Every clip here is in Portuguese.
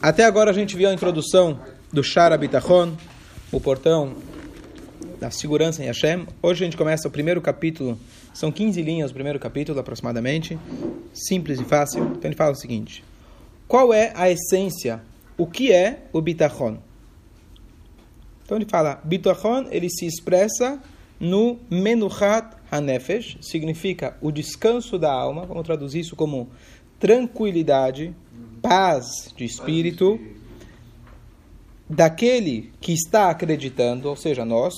Até agora a gente viu a introdução do Shara Bitachon, o portão da segurança em Hashem. Hoje a gente começa o primeiro capítulo, são 15 linhas o primeiro capítulo aproximadamente, simples e fácil. Então ele fala o seguinte: Qual é a essência? O que é o Bitachon? Então ele fala: Bitachon ele se expressa no Menuchat Hanefesh, significa o descanso da alma, vamos traduzir isso como tranquilidade, paz de espírito daquele que está acreditando, ou seja, nós,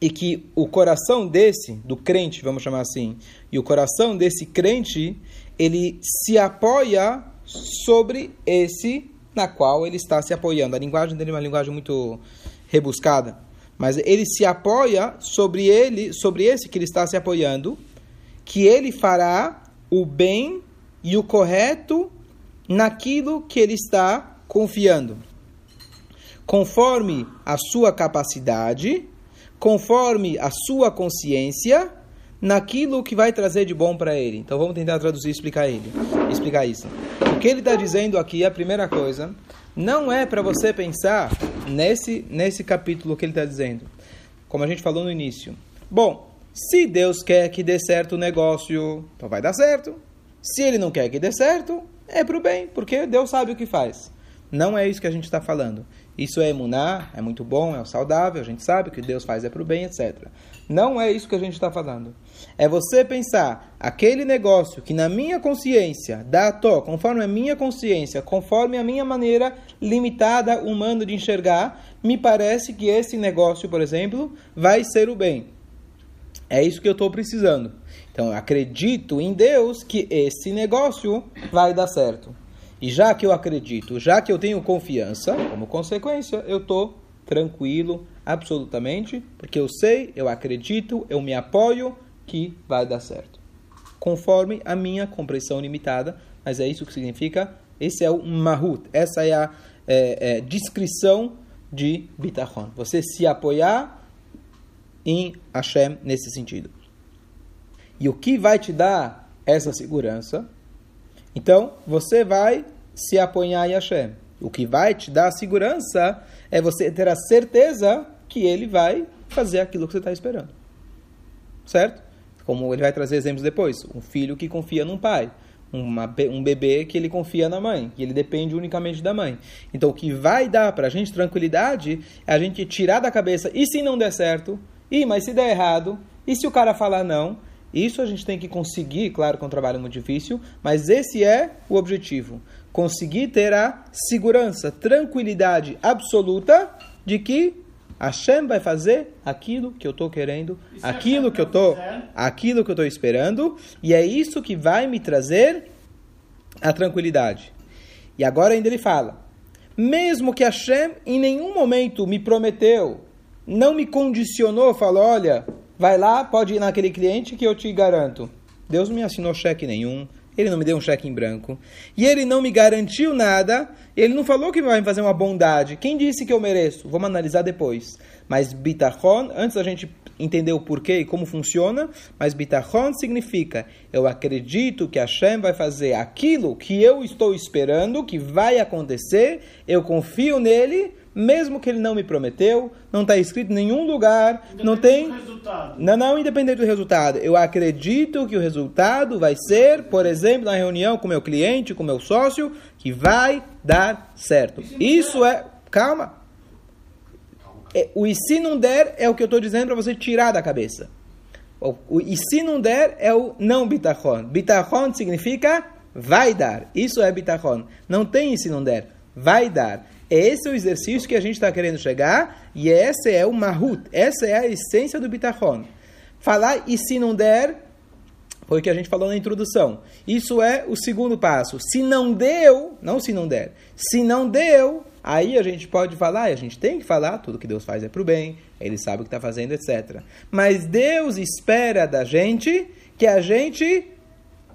e que o coração desse, do crente, vamos chamar assim, e o coração desse crente, ele se apoia sobre esse na qual ele está se apoiando. A linguagem dele é uma linguagem muito rebuscada, mas ele se apoia sobre ele, sobre esse que ele está se apoiando, que ele fará o bem e o correto naquilo que ele está confiando. Conforme a sua capacidade, conforme a sua consciência, naquilo que vai trazer de bom para ele. Então vamos tentar traduzir e explicar ele, explicar isso. O que ele está dizendo aqui, a primeira coisa, não é para você pensar nesse nesse capítulo que ele está dizendo, como a gente falou no início. Bom, se Deus quer que dê certo o negócio, então vai dar certo. Se Ele não quer que dê certo, é para o bem, porque Deus sabe o que faz. Não é isso que a gente está falando. Isso é emunar, é muito bom, é saudável, a gente sabe que Deus faz é para o bem, etc. Não é isso que a gente está falando. É você pensar, aquele negócio que na minha consciência, dá to, conforme a minha consciência, conforme a minha maneira limitada, humana de enxergar, me parece que esse negócio, por exemplo, vai ser o bem. É isso que eu estou precisando. Então, eu acredito em Deus que esse negócio vai dar certo. E já que eu acredito, já que eu tenho confiança, como consequência, eu estou tranquilo, absolutamente, porque eu sei, eu acredito, eu me apoio que vai dar certo. Conforme a minha compreensão limitada, mas é isso que significa, esse é o mahut, essa é a é, é, descrição de bitachon. Você se apoiar em Hashem nesse sentido. E o que vai te dar essa segurança? Então, você vai se apoiar em Hashem. O que vai te dar segurança é você ter a certeza que ele vai fazer aquilo que você está esperando. Certo? Como ele vai trazer exemplos depois. Um filho que confia num pai. Uma, um bebê que ele confia na mãe, que ele depende unicamente da mãe. Então, o que vai dar para a gente tranquilidade é a gente tirar da cabeça, e se não der certo? E mas se der errado? E se o cara falar não? Isso a gente tem que conseguir, claro que é um trabalho muito difícil, mas esse é o objetivo. Conseguir ter a segurança, tranquilidade absoluta de que Hashem vai fazer aquilo que eu estou querendo, aquilo que eu tô, aquilo que eu estou esperando, e é isso que vai me trazer a tranquilidade. E agora ainda ele fala: mesmo que Hashem em nenhum momento me prometeu, não me condicionou, falou, olha, Vai lá, pode ir naquele cliente que eu te garanto. Deus não me assinou cheque nenhum, ele não me deu um cheque em branco. E ele não me garantiu nada, ele não falou que vai fazer uma bondade. Quem disse que eu mereço? Vamos analisar depois. Mas bitachon, antes da gente entender o porquê e como funciona, mas bitachon significa eu acredito que Hashem vai fazer aquilo que eu estou esperando, que vai acontecer, eu confio nele, mesmo que ele não me prometeu, não está escrito em nenhum lugar, não tem. Não, não, independente do resultado. Eu acredito que o resultado vai ser, por exemplo, na reunião com meu cliente, com meu sócio, que vai dar certo. Isso é. Calma. É, o e se não der é o que eu estou dizendo para você tirar da cabeça. O, o e se não der é o não bitachon. Bitachon significa vai dar. Isso é bitachon. Não tem e se não der. Vai dar. Esse é o exercício que a gente está querendo chegar e esse é o mahut, essa é a essência do bitachon. Falar e se não der, foi o que a gente falou na introdução. Isso é o segundo passo. Se não deu, não se não der, se não deu, aí a gente pode falar, e a gente tem que falar, tudo que Deus faz é para o bem, Ele sabe o que está fazendo, etc. Mas Deus espera da gente que a gente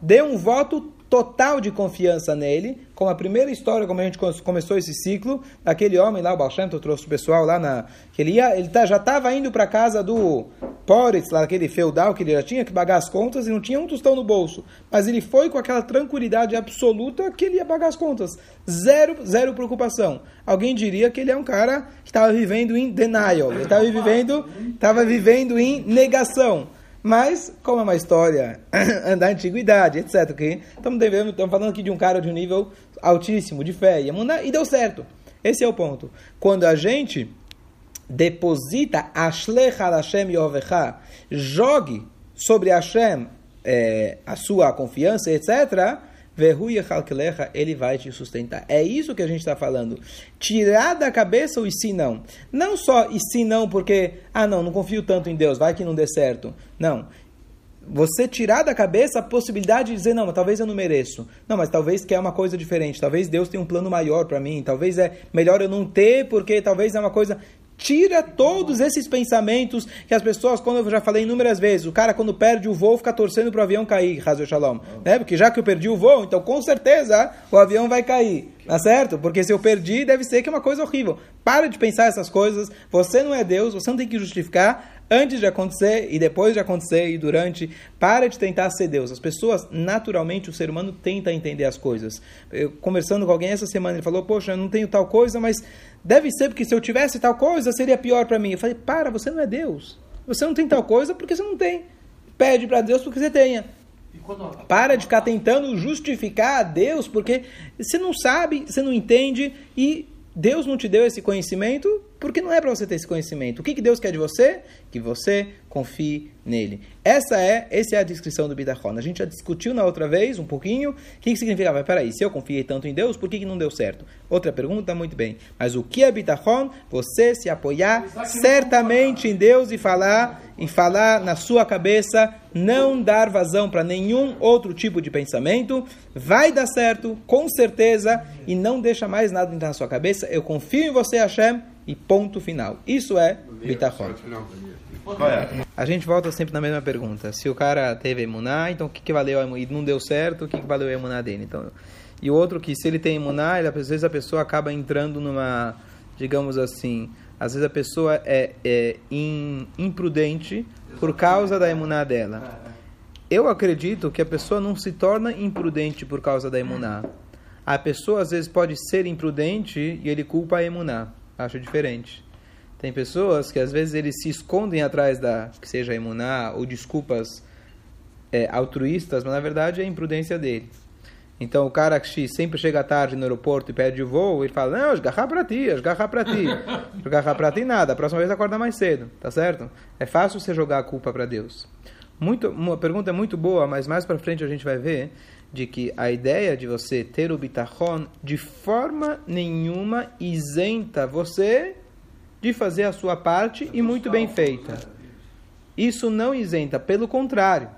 dê um voto total de confiança nele, como a primeira história, como a gente começou esse ciclo, daquele homem lá, o Shem trouxe o pessoal lá na. que ele, ia, ele tá, já estava indo para casa do Poritz, lá aquele feudal que ele já tinha que pagar as contas e não tinha um tostão no bolso. Mas ele foi com aquela tranquilidade absoluta que ele ia pagar as contas. Zero, zero preocupação. Alguém diria que ele é um cara que estava vivendo em denial, ele estava vivendo, vivendo em negação. Mas, como é uma história da antiguidade, etc., okay? estamos, devendo, estamos falando aqui de um cara de um nível altíssimo, de fé, e, e deu certo. Esse é o ponto. Quando a gente deposita Ashlecha Hashem Yovecha, jogue sobre Hashem é, a sua confiança, etc., ele vai te sustentar. É isso que a gente está falando. Tirar da cabeça o e se não. Não só e se não porque, ah não, não confio tanto em Deus, vai que não dê certo. Não. Você tirar da cabeça a possibilidade de dizer, não, mas talvez eu não mereço. Não, mas talvez que é uma coisa diferente. Talvez Deus tenha um plano maior para mim. Talvez é melhor eu não ter, porque talvez é uma coisa tira todos esses pensamentos que as pessoas, como eu já falei inúmeras vezes, o cara quando perde o voo fica torcendo para o avião cair, Razo Shalom. Né? Porque já que eu perdi o voo, então com certeza o avião vai cair. Tá certo? Porque se eu perdi, deve ser que é uma coisa horrível. Para de pensar essas coisas. Você não é Deus, você não tem que justificar antes de acontecer e depois de acontecer e durante. Para de tentar ser Deus. As pessoas, naturalmente, o ser humano tenta entender as coisas. Eu, conversando com alguém essa semana, ele falou: Poxa, eu não tenho tal coisa, mas deve ser porque se eu tivesse tal coisa seria pior para mim. Eu falei: Para, você não é Deus. Você não tem tal coisa porque você não tem. Pede para Deus porque você tenha. Para de ficar tentando justificar a Deus, porque você não sabe, você não entende e Deus não te deu esse conhecimento porque não é para você ter esse conhecimento. O que, que Deus quer de você? Que você confie nele. Essa é, essa é a descrição do Bidachon. A gente já discutiu na outra vez um pouquinho o que, que significa. Mas peraí, se eu confiei tanto em Deus, por que, que não deu certo? Outra pergunta, muito bem. Mas o que é Bidachon? Você se apoiar certamente em Deus e falar, e falar na sua cabeça, não dar vazão para nenhum outro tipo de pensamento. Vai dar certo, com certeza, e não deixa mais nada entrar na sua cabeça. Eu confio em você, Hashem e ponto final. Isso é bitachon. É? A gente volta sempre na mesma pergunta. Se o cara teve emuná, então o que, que valeu a e não deu certo, o que, que valeu a emuná dele? Então, e o outro que se ele tem emuná, ele, às vezes a pessoa acaba entrando numa, digamos assim, às vezes a pessoa é, é in, imprudente por causa da emuná dela. Eu acredito que a pessoa não se torna imprudente por causa da emuná. A pessoa às vezes pode ser imprudente e ele culpa a emuná acho diferente. Tem pessoas que às vezes eles se escondem atrás da, que seja imuná ou desculpas é, altruístas, mas na verdade é imprudência dele. Então o cara que sempre chega tarde no aeroporto e pede o voo, ele fala, não, esgarrar para ti, esgarrar para ti. esgarrar para ti nada, a próxima vez acorda mais cedo, tá certo? É fácil você jogar a culpa para Deus. Muito, uma pergunta muito boa, mas mais para frente a gente vai ver de que a ideia de você ter o bitachon de forma nenhuma isenta você de fazer a sua parte e muito bem feita. Isso não isenta, pelo contrário.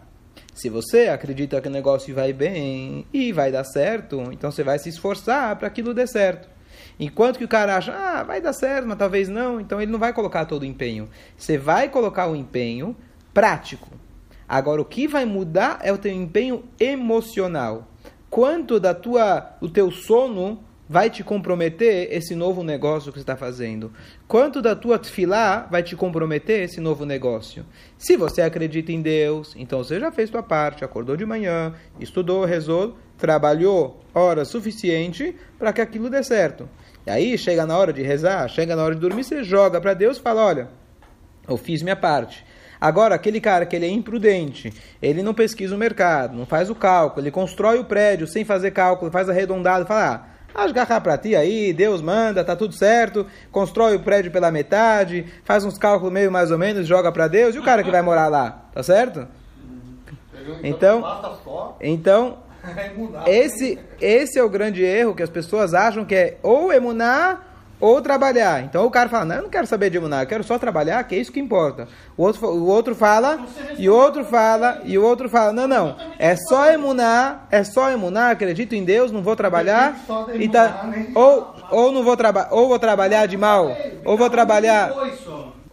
Se você acredita que o negócio vai bem e vai dar certo, então você vai se esforçar para aquilo dê certo. Enquanto que o cara acha, ah, vai dar certo, mas talvez não, então ele não vai colocar todo o empenho. Você vai colocar o empenho prático. Agora, o que vai mudar é o teu empenho emocional. Quanto da tua, o teu sono vai te comprometer esse novo negócio que você está fazendo? Quanto da tua tefilá vai te comprometer esse novo negócio? Se você acredita em Deus, então você já fez sua parte, acordou de manhã, estudou, rezou, trabalhou horas suficiente para que aquilo dê certo. E aí chega na hora de rezar, chega na hora de dormir, você joga para Deus e fala: olha, eu fiz minha parte. Agora, aquele cara que ele é imprudente, ele não pesquisa o mercado, não faz o cálculo, ele constrói o prédio sem fazer cálculo, faz arredondado, fala, ah, agarrar para ti aí, Deus manda, tá tudo certo, constrói o prédio pela metade, faz uns cálculos meio mais ou menos, joga para Deus, e o cara que vai morar lá, tá certo? Então, então esse, esse é o grande erro que as pessoas acham que é ou emunar ou trabalhar. Então o cara fala, não, eu não quero saber de emunar, eu quero só trabalhar, que é isso que importa. O outro, o outro fala, e o outro fala, e o outro fala, não, não, é só emunar, é só emunar, acredito em Deus, não vou trabalhar, e tá, ou, ou não vou trabalhar, ou vou trabalhar de mal, ou vou trabalhar,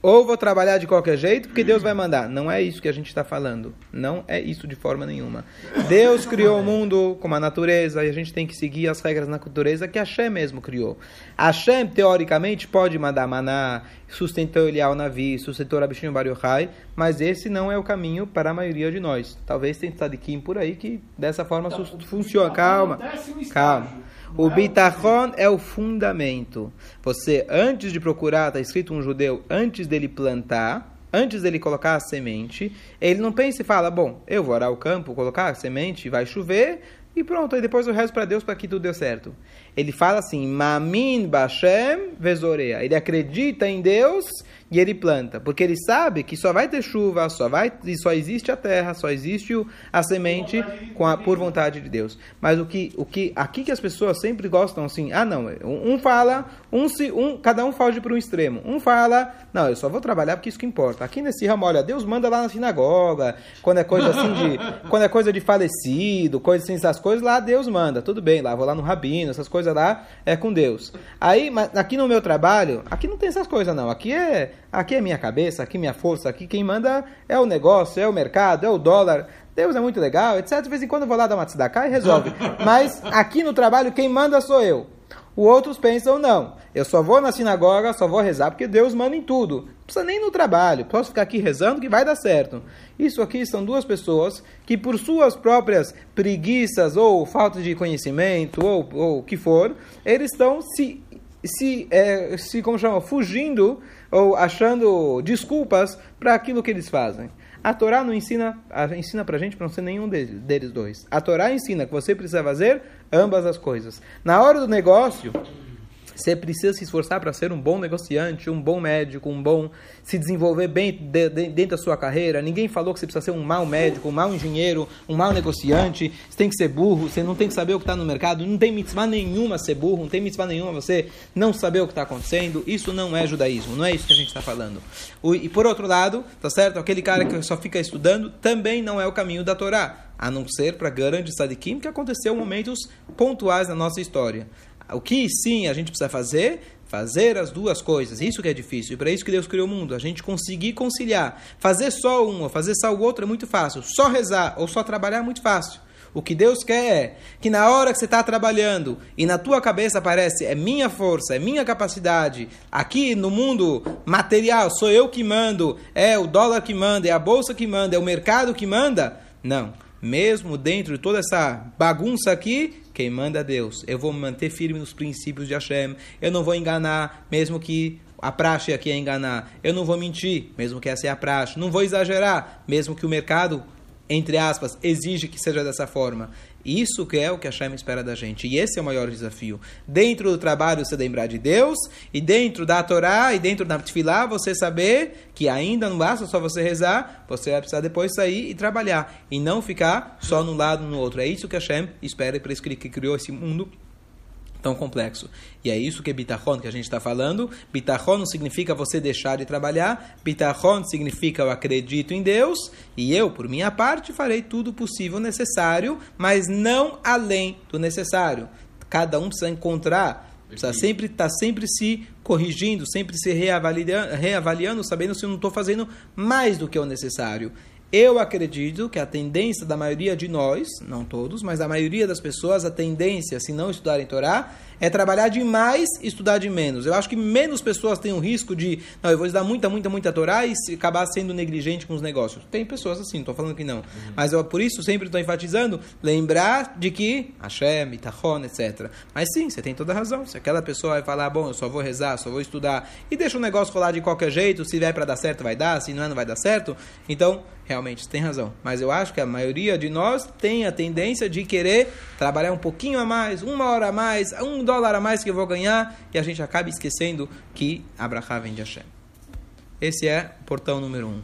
ou vou trabalhar de qualquer jeito, porque Deus vai mandar. Não é isso que a gente está falando. Não é isso de forma nenhuma. Deus criou o mundo com a natureza e a gente tem que seguir as regras na natureza que Hashem mesmo criou. Hashem, teoricamente, pode mandar maná, sustentou Elial Navi, sustentou Rabishinho Bar Yochai, mas esse não é o caminho para a maioria de nós. Talvez tenha Tzadikim por aí que dessa forma então, funciona. Calma, calma. O bitachon é o fundamento. Você, antes de procurar, está escrito um judeu, antes dele plantar, antes dele colocar a semente, ele não pensa e fala, bom, eu vou arar o campo, colocar a semente, vai chover, e pronto, aí depois eu rezo para Deus para que tudo dê certo. Ele fala assim, Mamin Bashem Vezorea. Ele acredita em Deus e ele planta, porque ele sabe que só vai ter chuva, só vai, só existe a terra, só existe a semente com a, por vontade de Deus. Mas o que, o que aqui que as pessoas sempre gostam assim, ah não, um, fala, um se, um, cada um foge para um extremo. Um fala, não, eu só vou trabalhar porque isso que importa. Aqui nesse ramo, olha, Deus manda lá na sinagoga, quando é coisa assim de, quando é coisa de falecido, coisa assim, essas coisas lá Deus manda. Tudo bem, lá vou lá no rabino, essas coisas lá é com Deus. Aí, mas aqui no meu trabalho, aqui não tem essas coisas não. Aqui é Aqui é minha cabeça, aqui minha força, aqui quem manda é o negócio, é o mercado, é o dólar. Deus é muito legal, etc. De vez em quando eu vou lá dar uma tzedakah e resolve. Mas aqui no trabalho quem manda sou eu. Os outros pensam, não, eu só vou na sinagoga, só vou rezar porque Deus manda em tudo. Não precisa nem no trabalho, posso ficar aqui rezando que vai dar certo. Isso aqui são duas pessoas que, por suas próprias preguiças ou falta de conhecimento ou o que for, eles estão se, se, é, se como chama, fugindo ou achando desculpas para aquilo que eles fazem. A Torá não ensina, ensina para gente para não ser nenhum deles, deles dois. A Torá ensina que você precisa fazer ambas as coisas. Na hora do negócio, você precisa se esforçar para ser um bom negociante, um bom médico, um bom se desenvolver bem de, de, dentro da sua carreira. Ninguém falou que você precisa ser um mau médico, um mau engenheiro, um mau negociante. Você tem que ser burro, você não tem que saber o que está no mercado. Não tem mitzvah nenhuma ser burro, não tem mitzvah nenhuma você não saber o que está acontecendo. Isso não é judaísmo, não é isso que a gente está falando. O, e por outro lado, tá certo? Aquele cara que só fica estudando também não é o caminho da Torá a não ser para grandes sadikim que aconteceu momentos pontuais na nossa história. O que sim a gente precisa fazer? Fazer as duas coisas. Isso que é difícil. E para isso que Deus criou o mundo. A gente conseguir conciliar. Fazer só um ou fazer só o outro é muito fácil. Só rezar ou só trabalhar é muito fácil. O que Deus quer é que na hora que você está trabalhando e na tua cabeça aparece é minha força, é minha capacidade, aqui no mundo material sou eu que mando, é o dólar que manda, é a bolsa que manda, é o mercado que manda. Não. Mesmo dentro de toda essa bagunça aqui, quem manda é Deus. Eu vou me manter firme nos princípios de Hashem. Eu não vou enganar, mesmo que a praxe aqui é enganar. Eu não vou mentir, mesmo que essa é a praxe. Não vou exagerar, mesmo que o mercado, entre aspas, exige que seja dessa forma. Isso que é o que a Hashem espera da gente. E esse é o maior desafio. Dentro do trabalho, você lembrar de Deus. E dentro da Torá, e dentro da Tfilá, você saber que ainda não basta só você rezar. Você vai precisar depois sair e trabalhar. E não ficar só num lado no outro. É isso que a Hashem espera. E por isso que ele criou esse mundo tão complexo. E é isso que é bitachon que a gente está falando. Bitachon não significa você deixar de trabalhar. Bitachon significa eu acredito em Deus e eu, por minha parte, farei tudo possível necessário, mas não além do necessário. Cada um precisa encontrar Precisa sempre estar tá sempre se corrigindo, sempre se reavaliando, reavaliando sabendo se eu não estou fazendo mais do que o necessário. Eu acredito que a tendência da maioria de nós, não todos, mas da maioria das pessoas, a tendência, se não estudarem Torá, é trabalhar demais e estudar de menos. Eu acho que menos pessoas têm o risco de, não, eu vou estudar muita, muita, muita Torá e acabar sendo negligente com os negócios. Tem pessoas assim, estou falando que não. Uhum. Mas eu, por isso, sempre estou enfatizando, lembrar de que Hashem, Itachon, etc. Mas sim, você tem toda a razão. Se aquela pessoa vai falar, bom, eu só vou rezar, só vou estudar, e deixa o negócio rolar de qualquer jeito, se vier para dar certo, vai dar, se não é, não vai dar certo. Então, realmente, você tem razão. Mas eu acho que a maioria de nós tem a tendência de querer trabalhar um pouquinho a mais, uma hora a mais, um dólar a mais que eu vou ganhar e a gente acaba esquecendo que Abraham vem de Hashem. Esse é o portão número um.